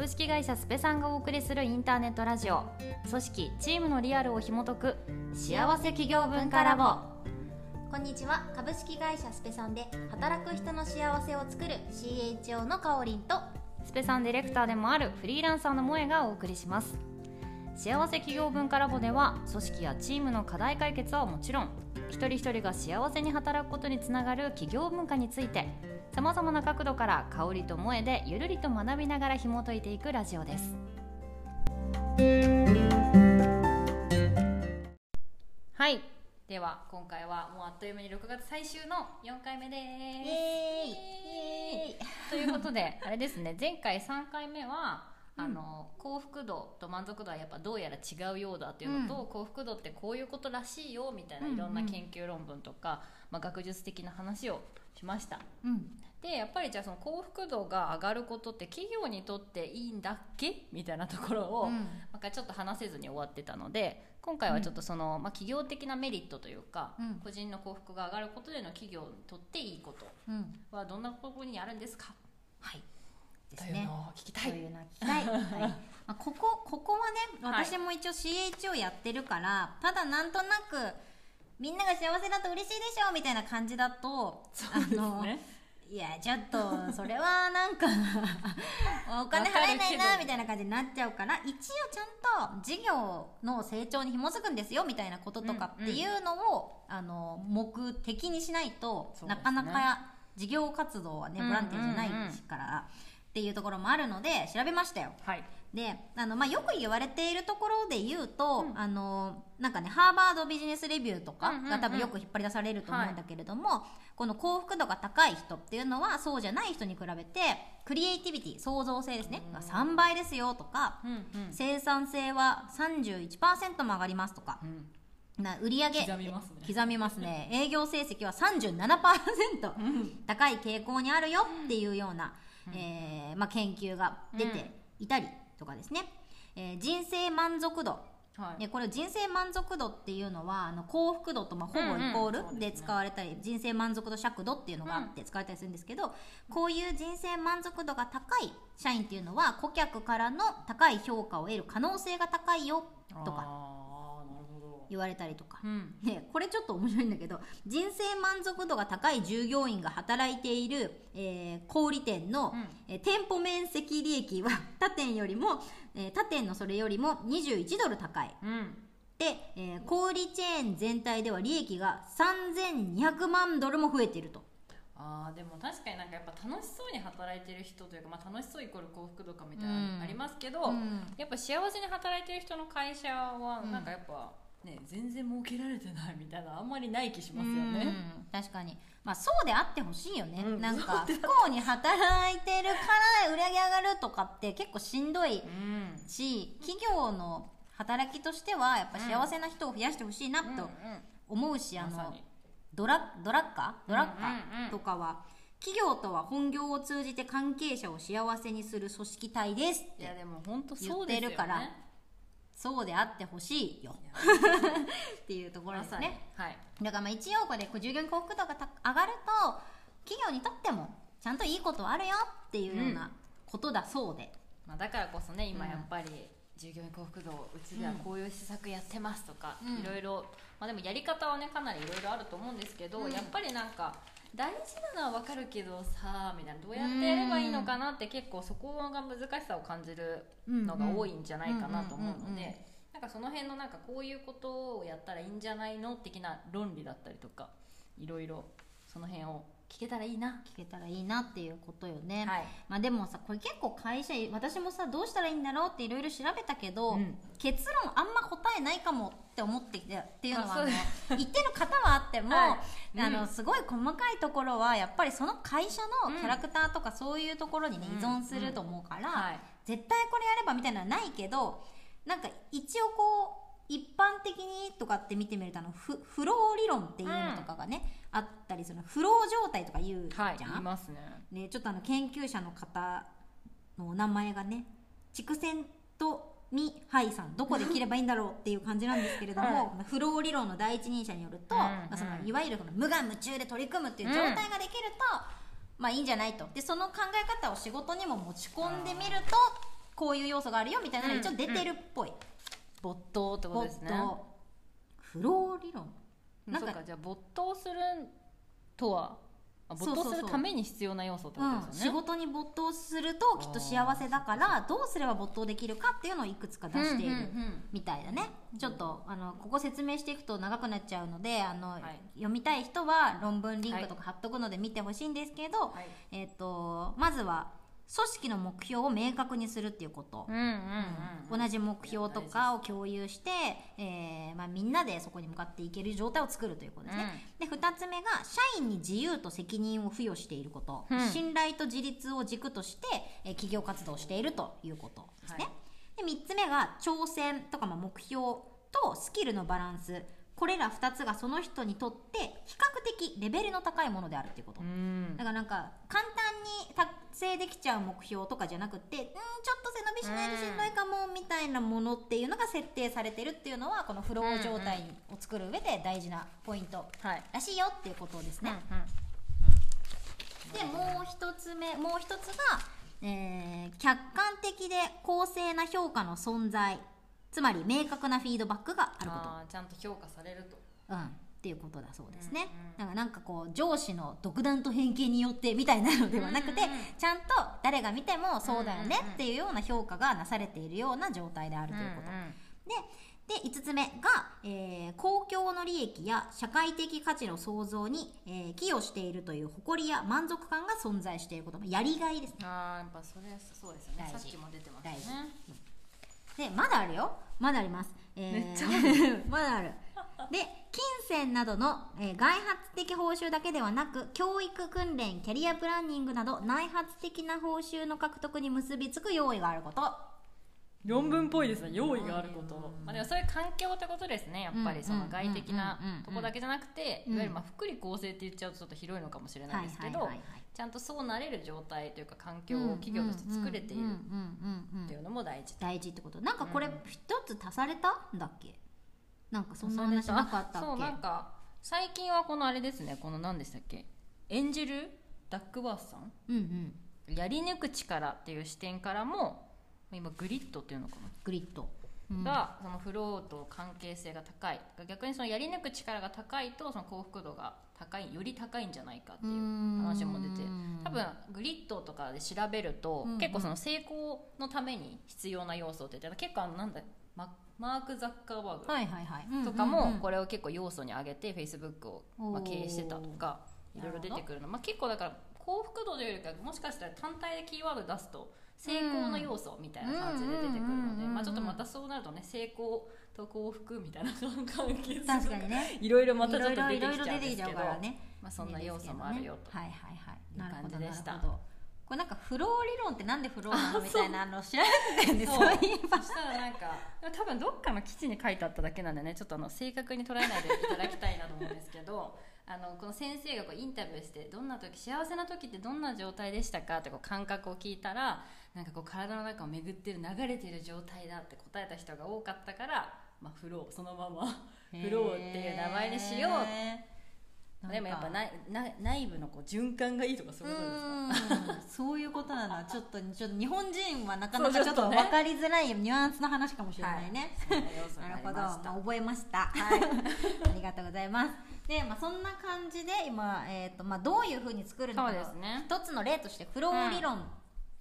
株式会社スペさんがお送りするインターネットラジオ。組織チームのリアルを紐解く幸せ企業文化ラボ。こんにちは。株式会社スペさんで働く人の幸せを作る CHO のかおりんとスペさんディレクターでもあるフリーランサーの萌えがお送りします。幸せ企業文化ラボでは組織やチームの課題解決はもちろん一人一人が幸せに働くことにつながる企業文化についてさまざまな角度から香りと萌えでゆるりと学びながら紐解いていくラジオです。はい。では今回はもうあっという間に6月最終の4回目です。ということであれですね。前回3回目はあの幸福度と満足度はやっぱどうやら違うようだっていうのと、幸福度ってこういうことらしいよみたいないろんな研究論文とか、まあ、学術的な話をしました。うん。でやっぱりじゃあその幸福度が上がることって企業にとっていいんだっけ？みたいなところを、うん。なんかちょっと話せずに終わってたので今回はちょっとその、まあ、企業的なメリットというか、うん。個人の幸福が上がることでの企業にとっていいことうん。はどんなところにあるんですか？はい。ですね。というのを聞きたい。というのは聞きた い、はい。まあ、ここここはねはい。私も一応 CHO やってるから、ただなんとなくみんなが幸せだと嬉しいでしょみたいな感じだとそうですね。いやちょっとそれはなんか お金払えないなみたいな感じになっちゃうから一応ちゃんと事業の成長に紐づくんですよみたいなこととかっていうのを、あの目的にしないと、ね。なかなか事業活動はねうん。ボランティアじゃないから、っていうところもあるので調べましたよ。はいであの、まあ、よく言われているところで言うと、うん。あのなんかねハーバードビジネスレビューとかうんうんうん。が多分よく引っ張り出されると思うんだけれども、この幸福度が高い人っていうのはそうじゃない人に比べてクリエイティビティ創造性ですね。が3倍ですよとかうんうん。生産性は31%も上がりますとかうん。な売上刻みますね。刻みますね。営業成績は37%高い傾向にあるよっていうような、えーまあ、研究が出ていたりとかですね、えー人生満足度。はい。でこれ人生満足度っていうのはあの幸福度とまあほぼイコールで使われたり、人生満足度尺度っていうのがあって使われたりするんですけど、こういう人生満足度が高い社員っていうのは顧客からの高い評価を得る可能性が高いよとか言われたりとか。うん。ね、これちょっと面白いんだけど人生満足度が高い従業員が働いている、えー小売店の、うん。えー店舗面積利益は他店よりも、えー他店のそれよりも21ドル高い。うん。で、えー小売チェーン全体では利益が3200万ドルも増えていると。あーでも確かになんかやっぱ楽しそうに働いてる人というか、まあ、楽しそうイコール幸福度かみたいなうんのありますけど、うん。やっぱ幸せに働いてる人の会社はなんかやっぱ、ね全然儲けられてないみたいなあんまりない気しますよね。うん確かに。まあそうであってほしいよね、うん。なんか不幸に働いてるから売り上げ上がるとかって結構しんどい。うん。し企業の働きとしてはやっぱ幸せな人を増やしてほしいなと思うし、あのドラドラッカー？ドラッカー？とかは、企業とは本業を通じて関係者を幸せにする組織体ですっていやでも本当言ってるからそうであってほしいよ。っていうところですね。はい。だからまあ一応これ従業員幸福度がた上がると企業にとってもちゃんといいことあるよっていうようなことだそうで、まあ、だからこそね今うん。やっぱり従業員幸福度うちではこういう施策やってますとか、うん。いろいろ、まあ、でもやり方はねかなりいろいろあると思うんですけど、うん。やっぱりなんか大事なのは分かるけどさみたいなどうやってやればいいのかなって結構そこが難しさを感じるのが多いんじゃないかなと思うのでなんかその辺のなんかこういうことをやったらいいんじゃないの的な論理だったりとかいろいろその辺を聞けたらいいな。聞けたらいいなっていうことよね、はい。まあでもさこれ結構会社私もさどうしたらいいんだろうっていろいろ調べたけど、うん。結論あんま答えないかもって思ってきてっていうのはあの言ってる方はあっても、はい。あうん。のすごい細かいところはやっぱりその会社のキャラクターとかそういうところにね、うん依存すると思うから、はい。絶対これやればみたいなのはないけどなんか一応こう一般的にとかって見てみるとあのフフロー理論っていうのとかがね、あったりその。フロー状態とか言うじゃん、はい、いますね。でちょっとあの研究者の方のお名前がね筑前とみはいさんどこで切ればいいんだろうっていう感じなんですけれども、はフロー理論の第一人者によると、うん。まあ、そのうん。いわゆるその無我夢中で取り組むっていう状態ができると、まあいいんじゃないと。でその考え方を仕事にも持ち込んでみるとこういう要素があるよみたいなのが一応出てるっぽい、没頭ってことですね。没頭。フロー理論。なんかじゃあ没頭するとはあ没頭するために必要な要素ってこうん、とですよね、仕事に没頭するときっと幸せだからどうすれば没頭できるかっていうのをいくつか出しているうんうんうん。みたいだね。ちょっとあのここ説明していくと長くなっちゃうのであの、い。読みたい人は論文リンクとか貼っとくので見てほしいんですけど、はい。えっとまずは組織の目標を明確にするっていうこと。うん、うんうんうん。同じ目標とかを共有して、えーまあ、みんなでそこに向かっていける状態を作るということですね、で2つ目が社員に自由と責任を付与していること、うん。信頼と自立を軸として、えー企業活動をしているということですね、で3つ目が挑戦とかまあ目標とスキルのバランス。これら2つがその人にとって比較的レベルの高いものであるっていうこと、うん。だからなんか簡単に達成できちゃう目標とかじゃなくてうんちょっと背伸びしないとしんどいかもみたいなものっていうのが設定されてるっていうのはこのフロー状態を作る上で大事なポイントはいらしいよっていうことですね、でもう一つ目もう一つが、えー客観的で公正な評価の存在つまり明確なフィードバックがあること。ちゃんと評価されると。うん、っていうことだそうですね、うんだからなんかこう上司の独断と偏見によってみたいなのではなくて、うんうんちゃんと誰が見てもそうだよねっていうような評価がなされているような状態であるということ、でで5つ目が、えー公共の利益や社会的価値の創造に、えー寄与しているという誇りや満足感が存在していることやりがいですね。あーやっぱそれそうですよね。さっきも出てました大事。ねでまだあるよ。まだあります、えーめっちゃ まだあるで金銭などの、えー外発的報酬だけではなく教育訓練キャリアプランニングなど内発的な報酬の獲得に結びつく用意があること。論文っぽいですね。用意があること、まあ、でもそういう環境ってことですね。やっぱりその外的なとこだけじゃなくてうん。いわゆるまあ福利厚生って言っちゃうとちょっと広いのかもしれないですけどちゃんとそうなれる状態というか環境を企業として作れているうんうんうんうん。うん。っていうのも大事大事ってこと。なんかこれうん。一つ足された？んだっけ？なんかそんな話なかったっけ？そうなんか最近はこのあれですね。この何でしたっけ？演じるダックバースさん？うんうん。やり抜く力っていう視点からも今グリッドっていうのかな？グリッド、うん。がそのフローと関係性が高い。逆にそのやり抜く力が高いとその幸福度が高いより高いんじゃないかっていう話も出てうん多分グリッドとかで調べると、うん結構その成功のために必要な要素って言って結構あのなんだママーク・ザッカーバーグはいはいはい。とかもこれれを結構要素に挙げてフェイスブックを、まあ、経営してたとかいろいろ出てくるの、まあ、結構だから幸福度というよりかもしかしたら単体でキーワード出すと成功の要素みたいな感じで出てくるので、うんまあ、ちょっとまたそうなるとね成功と幸福みたいな関係確かにね いろいろまたちょっと出てきちゃうんですけどねまあ、そんな要素もあるよと。はいう感じでした。なるほどこれなんかフロー理論ってなんでフローなのみたいなの調べてたよねそう。そういえばそしたらなんか多分どっかの記事に書いてあっただけなんでねちょっとあの正確に捉えないでいただきたいなと思うんですけど あのこの先生がこうインタビューしてどんな時幸せな時ってどんな状態でしたかってこう感覚を聞いたらなんかこう体の中を巡ってる流れてる状態だって答えた人が多かったから、まあ、フローそのままフローっていう名前にしようへーでもやっぱな内内内部のこう循環がいいとかそういうことですか？うん。そういうことなの。ちょっとちょっと日本人はなかなかちょっと分かりづらいニュアンスの話かもしれないね、そんなるほど、まあ、覚えました。はい、ありがとうございます。で、まあ、そんな感じで、今、えっ、と、まあ、どういうふうに作るのかそうのですね。一つの例として、フロー理論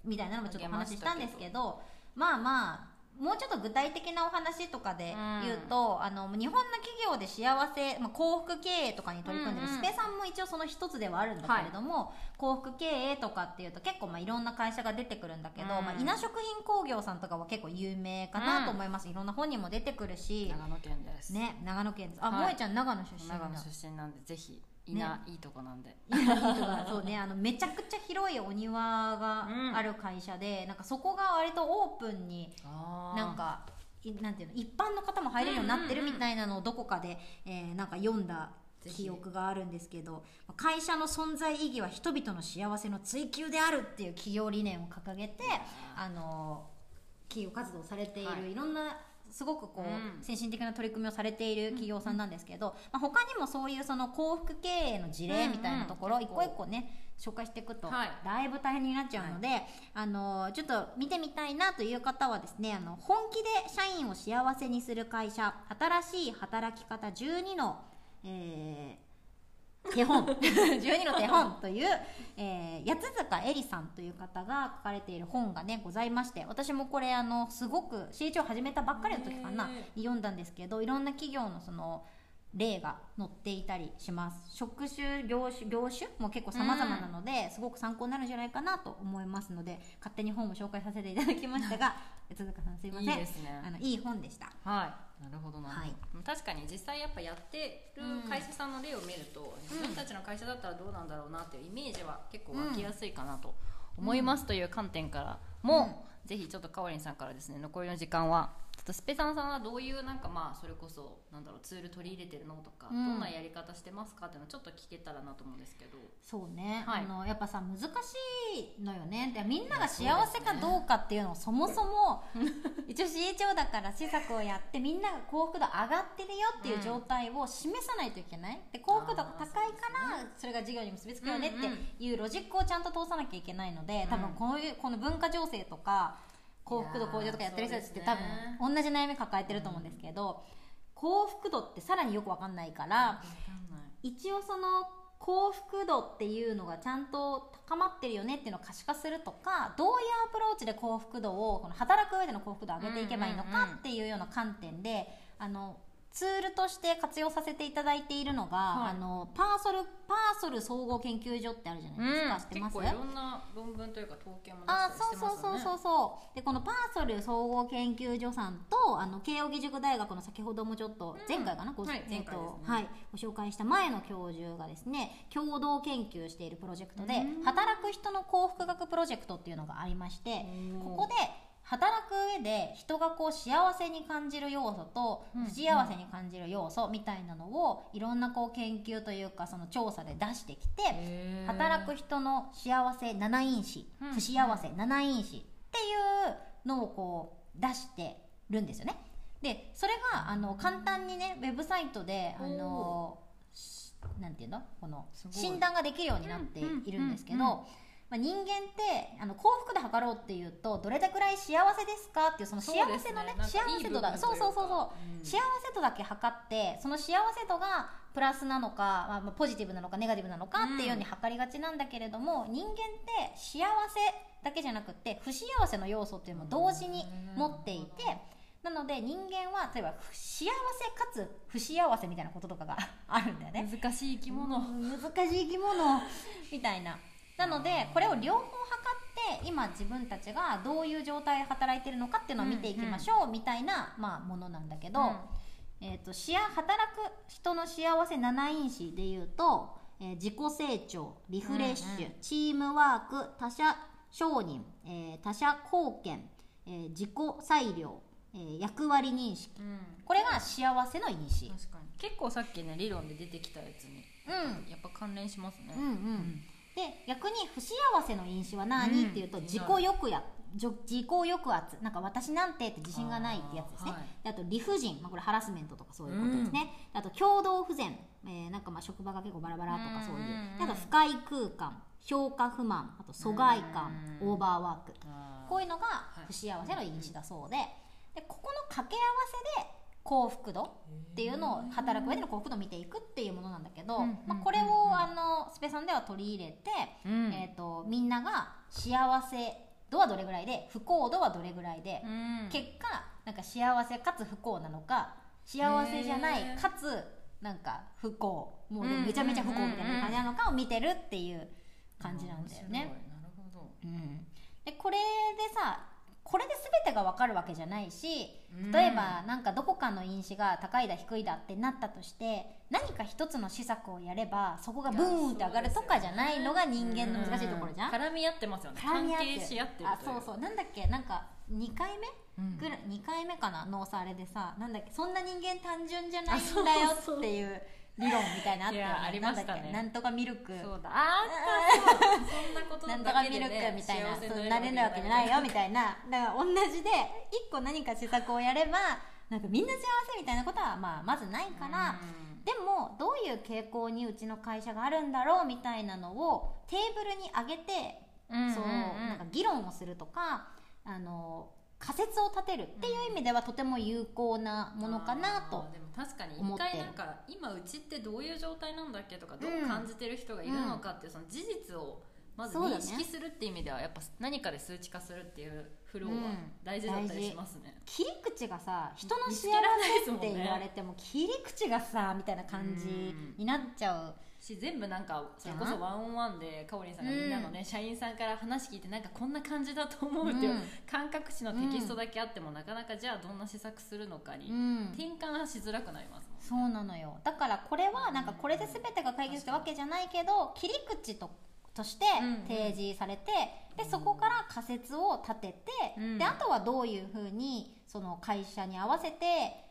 みたいなのもちょっとお話ししたんですけど。まあまあ。もうちょっと具体的なお話とかで言うと、あの日本の企業で幸せ、まあ、幸福経営とかに取り組んでるうんうんスペさんも一応その一つではあるんだけれども、幸福経営とかっていうと結構まあいろんな会社が出てくるんだけど、うん。まあ、稲食品工業さんとかは結構有名かなと思います、いろんな本にも出てくるし、長野県です、ね、長野県です。あ、はい。萌えちゃん長野出身だ。長野出身なんでぜひいな、いいとこなんで。いいとかそうね、あのめちゃくちゃ広いお庭がある会社で、なんかそこが割とオープンに、なんか。いなんていうの一般の方も入れるようになってるみたいなのをどこかで、えーなんか読んだ記憶があるんですけど会社の存在意義は人々の幸せの追求であるっていう企業理念を掲げてあの企業活動されている、はい。い、ろんなすごくこう、うん。先進的な取り組みをされている企業さんなんですけど、まあ、他にもそういうその幸福経営の事例みたいなところ、一個一個ね紹介していくと、はい。だいぶ大変になっちゃうので、あのちょっと見てみたいなという方はですねあの本気で社員を幸せにする会社新しい働き方12の、えー手本。12の手本という、えー、八塚恵里さんという方が書かれている本がねございまして私もこれあのすごく CH を始めたばっかりの時かな読んだんですけどいろんな企業のその例が載っていたりします。職種業種業種も結構様々なので、すごく参考になるんじゃないかなと思いますので勝手に本を紹介させていただきましたが八塚さんすいません。いいですね。あのいい本でした。はい。なるほどな。るほど、はい確かに実際やっぱやってる会社さんの例を見ると、自分たちの会社だったらどうなん。だろうなっていうイメージは結構湧きやすいかなと思いますという観点からも、ぜひちょっとかおりんさんからですね残りの時間はとスペさんさんはどういうなんかまあそれこそなんだろうツール取り入れてるのとか、うん。どんなやり方してますかっていうのをちょっと聞けたらなと思うんですけど。そうね、はいあのやっぱさ難しいのよね。でみんなが幸せかどうかっていうのをそもそも一応 CHO だから施策をやってみんなが幸福度上がってるよっていう状態を示さないといけない。で幸福度が高いからそれが事業に結びつくよねっていうロジックをちゃんと通さなきゃいけないので多分こういうこの文化情勢とか幸福度向上とかやってる人たちって多分同じ悩み抱えてると思うんですけど幸福度ってさらによく分かんないから一応その幸福度っていうのがちゃんと高まってるよねっていうのを可視化するとかどういうアプローチで幸福度をこの働く上での幸福度を上げていけばいいのうんうんうんかっていうような観点であのツールとして活用させていただいているのが、はい。あのパーソルパーソル総合研究所ってあるじゃないですか、知ってます？結構いろんな論文というか統計も出あしたりしてそうそうますよねそうそうそう。でこのパーソル総合研究所さんとあの慶應義塾大学の先ほどもちょっと前回かな、ごはいえっとね。はい、ご紹介した前の教授がですね共同研究しているプロジェクトでうん。働く人の幸福学プロジェクトっていうのがありましてうんここで働く上で人がこう幸せに感じる要素とうん不幸せに感じる要素みたいなのをいろんなこう研究というかその調査で出してきて働く人の幸せ7因子、うん不幸せ7因子っていうのをこう出してるんですよね。でそれがあの簡単にねウェブサイトであのしなんていうの？この診断ができるようになっているんですけど、まあ、人間ってあの幸福で測ろうっていうとどれだくらい幸せですかっていうその幸せのねね幸せ度だそうそうそうそう。うん。幸せ度だけ測ってその幸せ度がプラスなのか、まあまあ、ポジティブなのかネガティブなのかっていうように測りがちなんだけれども、人間って幸せだけじゃなくって不幸せの要素っていうのも同時に持っていて、なので人間は例えば不幸せかつ不幸せみたいなこととかがあるんだよね。難しい生き物、うん難しい生き物。みたいななのでこれを両方測って今自分たちがどういう状態で働いてるのかっていうのを見ていきましょうみたいな、まあ、ものなんだけど、えー、と働く人の幸せ7因子でいうと、えー自己成長リフレッシュ、うんうん。チームワーク他者承認、えー他者貢献、えー自己裁量、えー役割認識。うん。これが幸せの因子。結構さっきね理論で出てきたやつにうん。やっぱ関連しますね、うん。うんで逆に不幸せの因子は何、うん。っていうと自己抑や自己抑圧。なんか私なんてって自信がないってやつですね。あーはい。であと理不尽、まあ、これハラスメントとかそういうことですね、あと共同不全、えーなんかまあ職場が結構バラバラとかそういう、うんあと不快空間。評価不満。あと疎外感、うん。オーバーワーク。こういうのが不幸せの因子だそうで。でここの掛け合わせで幸福度っていうのを働く上での幸福度を見ていくっていうものなんだけど、うんまあ、これをあのスペさんでは取り入れて、うん。えー、とみんなが幸せ度はどれぐらいで不幸度はどれぐらいで、うん。結果なんか幸せかつ不幸なのか幸せじゃないかかつなんか不幸もうめちゃめちゃ不幸みたいな感じなのかを見てるっていう感じなんだよね。面白い。なるほど。うん、でこれでさこれで全てが分かるわけじゃないしうん。例えばなんかどこかの因子が高いだ低いだってなったとして何か一つの施策をやればそこがブーンって上がるとかじゃないのが人間の難しいところじゃん。う絡み合ってますよね。絡み合って関係し合ってるあそうそう。なんだっけ？なんか2回目？うん。ぐらい？2回目かな？のさあれでさなんだっけ？そんな人間単純じゃないんだよっていう理論みたいなのあったよね。ありましたね。なんとかミルク。そうだ。あったそんなことなんとだけでかミルクねみたいな、そうなれるわけじゃないよみたいな。だから同じで一個何か施策をやればなんかみんな幸せみたいなことは、まあ、まずないから、でもどういう傾向にうちの会社があるんだろうみたいなのをテーブルに上げて、うん。そうなんか議論をするとかあの仮説を立てるっていう意味ではとても有効なものかなとあーでも確かに一回なんか今うちってどういう状態なんだっけとかどう感じてる人がいるのかっていうその事実をまず認識するっていう意味ではやっぱ何かで数値化するっていうフローはうん。大事だったりしますね、切り口がさ人の幸せって言われても切り口がさみたいな感じになっちゃうし全部なんかそれこそワンオンワンでかおりんさんがみんなのね、社員さんから話聞いてなんかこんな感じだと思うっていううん。感覚値のテキストだけあっても、なかなかじゃあどんな施策するのかにうん。転換しづらくなりますもん。そうなのよ。だからこれはなんかこれで全てが解決ってわけじゃないけど切り口ととしてうん提示されて、でそこから仮説を立てて、うん。であとはどういうふうにその会社に合わせて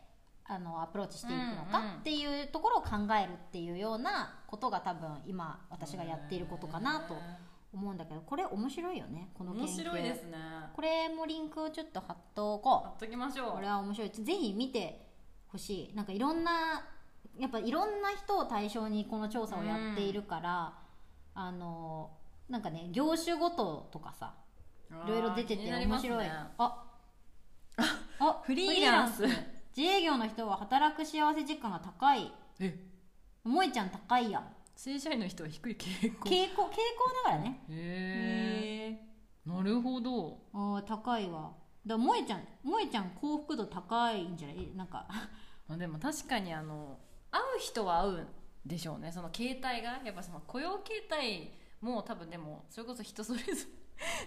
あのアプローチしていくのかっていうところを考えるっていうようなことが多分今私がやっていることかなと思うんだけどこれ面白いよねこの研究。面白いですね。これもリンクをちょっと貼っとこう。貼っときましょう。これは面白い。ぜひ見てほしい。なんかいろんなやっぱいろんな人を対象にこの調査をやっているから、あのなんかね業種ごととかさいろいろ出てて面白い、ああフリーランス自営業の人は働く幸せ実感が高い。え。萌えちゃん高いやん。正社員の人は低い傾向。傾向傾向だからね。へえなるほど。あー高いわ。だ萌えちゃん萌えちゃん幸福度高いんじゃない？なんか。あでも確かにあの会う人は会うんでしょうね。その携帯が。やっぱその雇用形態も多分でもそれこそ人それぞ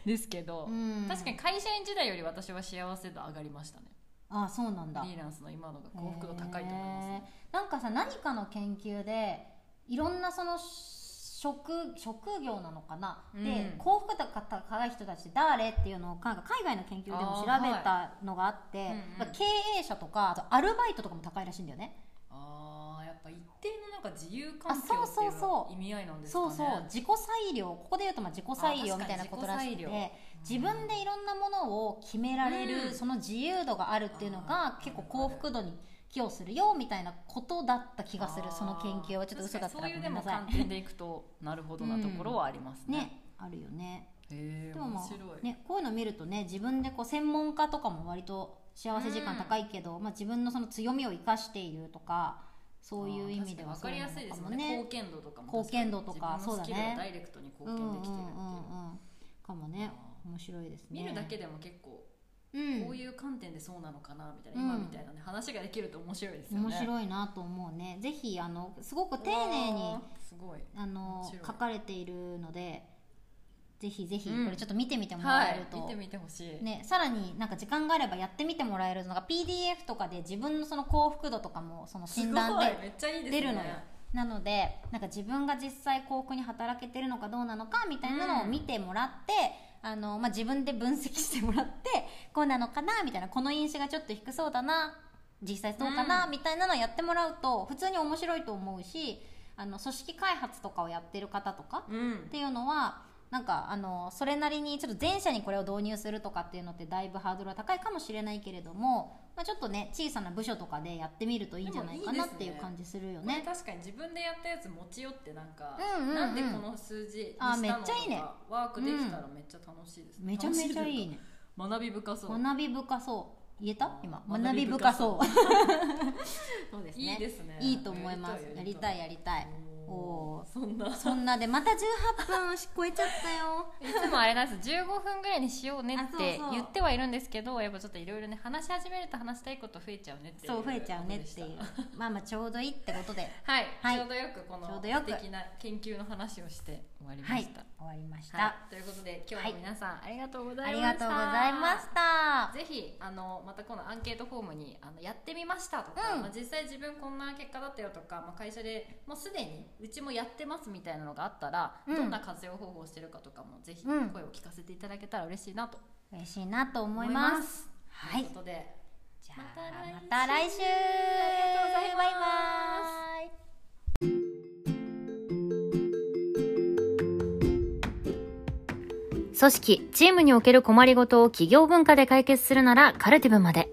れですけど、うん。確かに会社員時代より私は幸せ度上がりましたねあそうなんだ。フリーランスの今のが幸福度高いと思います、ね。なんかさ何かの研究でいろんなその職職業なのかな、うん。で幸福度が高い人たち誰っていうのをなんか海外の研究でも調べたのがあってはいうんうんまあ経営者とかあとアルバイトとかも高いらしいんだよね。ああやっぱ一定のなんか自由環境あっていうそうそうそう。意味合いなんですかね。そうそう。自己裁量。ここで言うとまあ自己裁量みたいなことらしくて自分でいろんなものを決められる、うん。その自由度があるっていうのが結構幸福度に寄与するよみたいなことだった気がするその研究は。ちょっと嘘だったら確かにそういうでもごめんなさい観点でいくとなるほどなところはありますね、ねあるよね。でもまあねこういうの見るとね自分でこう専門家とかも割と幸せ時間高いけど、まあ、自分のその強みを生かしているとかそういう意味では分かりやすいですもんね。貢献度とかも貢献度とかそうだね。がダイレクトに貢うんうん献できてるっていう,、うんうんかもね。あ面白いですね。見るだけでも結構うん。こういう観点でそうなのかなみたいな、うん。今みたいなね話ができると面白いですよね。面白いなと思うね。ぜひあのすごく丁寧にすごい。あのい。書かれているのでぜひぜひうん。これちょっと見てみてもはいらえると、見てみてほしい、ね、さらになんか時間があればやってみてもらえるのが PDF とかで自分のその幸福度とかもその診断でめっちゃいいですね。出るのよ。なのでなんか自分が実際幸福に働けてるのかどうなのかみたいなのを見てもらって、あのまあ、自分で分析してもらってこうなのかなみたいなこの因子がちょっと低そうだな実際そうかな、うん。みたいなのをやってもらうと普通に面白いと思うしあの組織開発とかをやってる方とかうん。っていうのはなんかあのそれなりにちょっと前者にこれを導入するとかっていうのってだいぶハードルは高いかもしれないけれども、まあ、ちょっとね小さな部署とかでやってみるといいんじゃないかなっていう感じするよこれね。確かに自分でやったやつ持ち寄ってなんか、うんうんうんなんでこの数字にしたあのめっちゃいいねワークできたらめっちゃ楽しいですね、めちゃめちゃいいねね。学び深そう学び深そう。言えた？今学び深そうう。そうですね。いいですねいいと思います。やりたいやりたい。おおおーそんなー。そんなでまた18分超えちゃったよ。いつもあれなんです15分ぐらいにしようねって言ってはいるんですけどやっぱちょっといろいろね話し始めると話したいこと増えちゃうねっていうそう増えちゃうねっていう。まあまあちょうどいいってことで。た はい、はいちょうどよくこのちょうどよく素敵な研究の話をして終わりまはい。した、終わりました。はいということで今日も皆さん、ありがとうござありいましたがとうございました。ぜひあのまたこのアンケートフォームにあのやってみましたとか、うんまあ、実際自分こんな結果だったよとか、まあ、会社でもうすでにうちもやってますみたいなのがあったら、うんどんな活用方法をしてるかとかもぜひうん声を聞かせていただけたら嬉しいなと嬉しいなと思思いま。すす。はいということでじゃまた来週あまた来週。ありがとうございます組織チームにおける困りごとを企業文化で解決するならカルティブまで。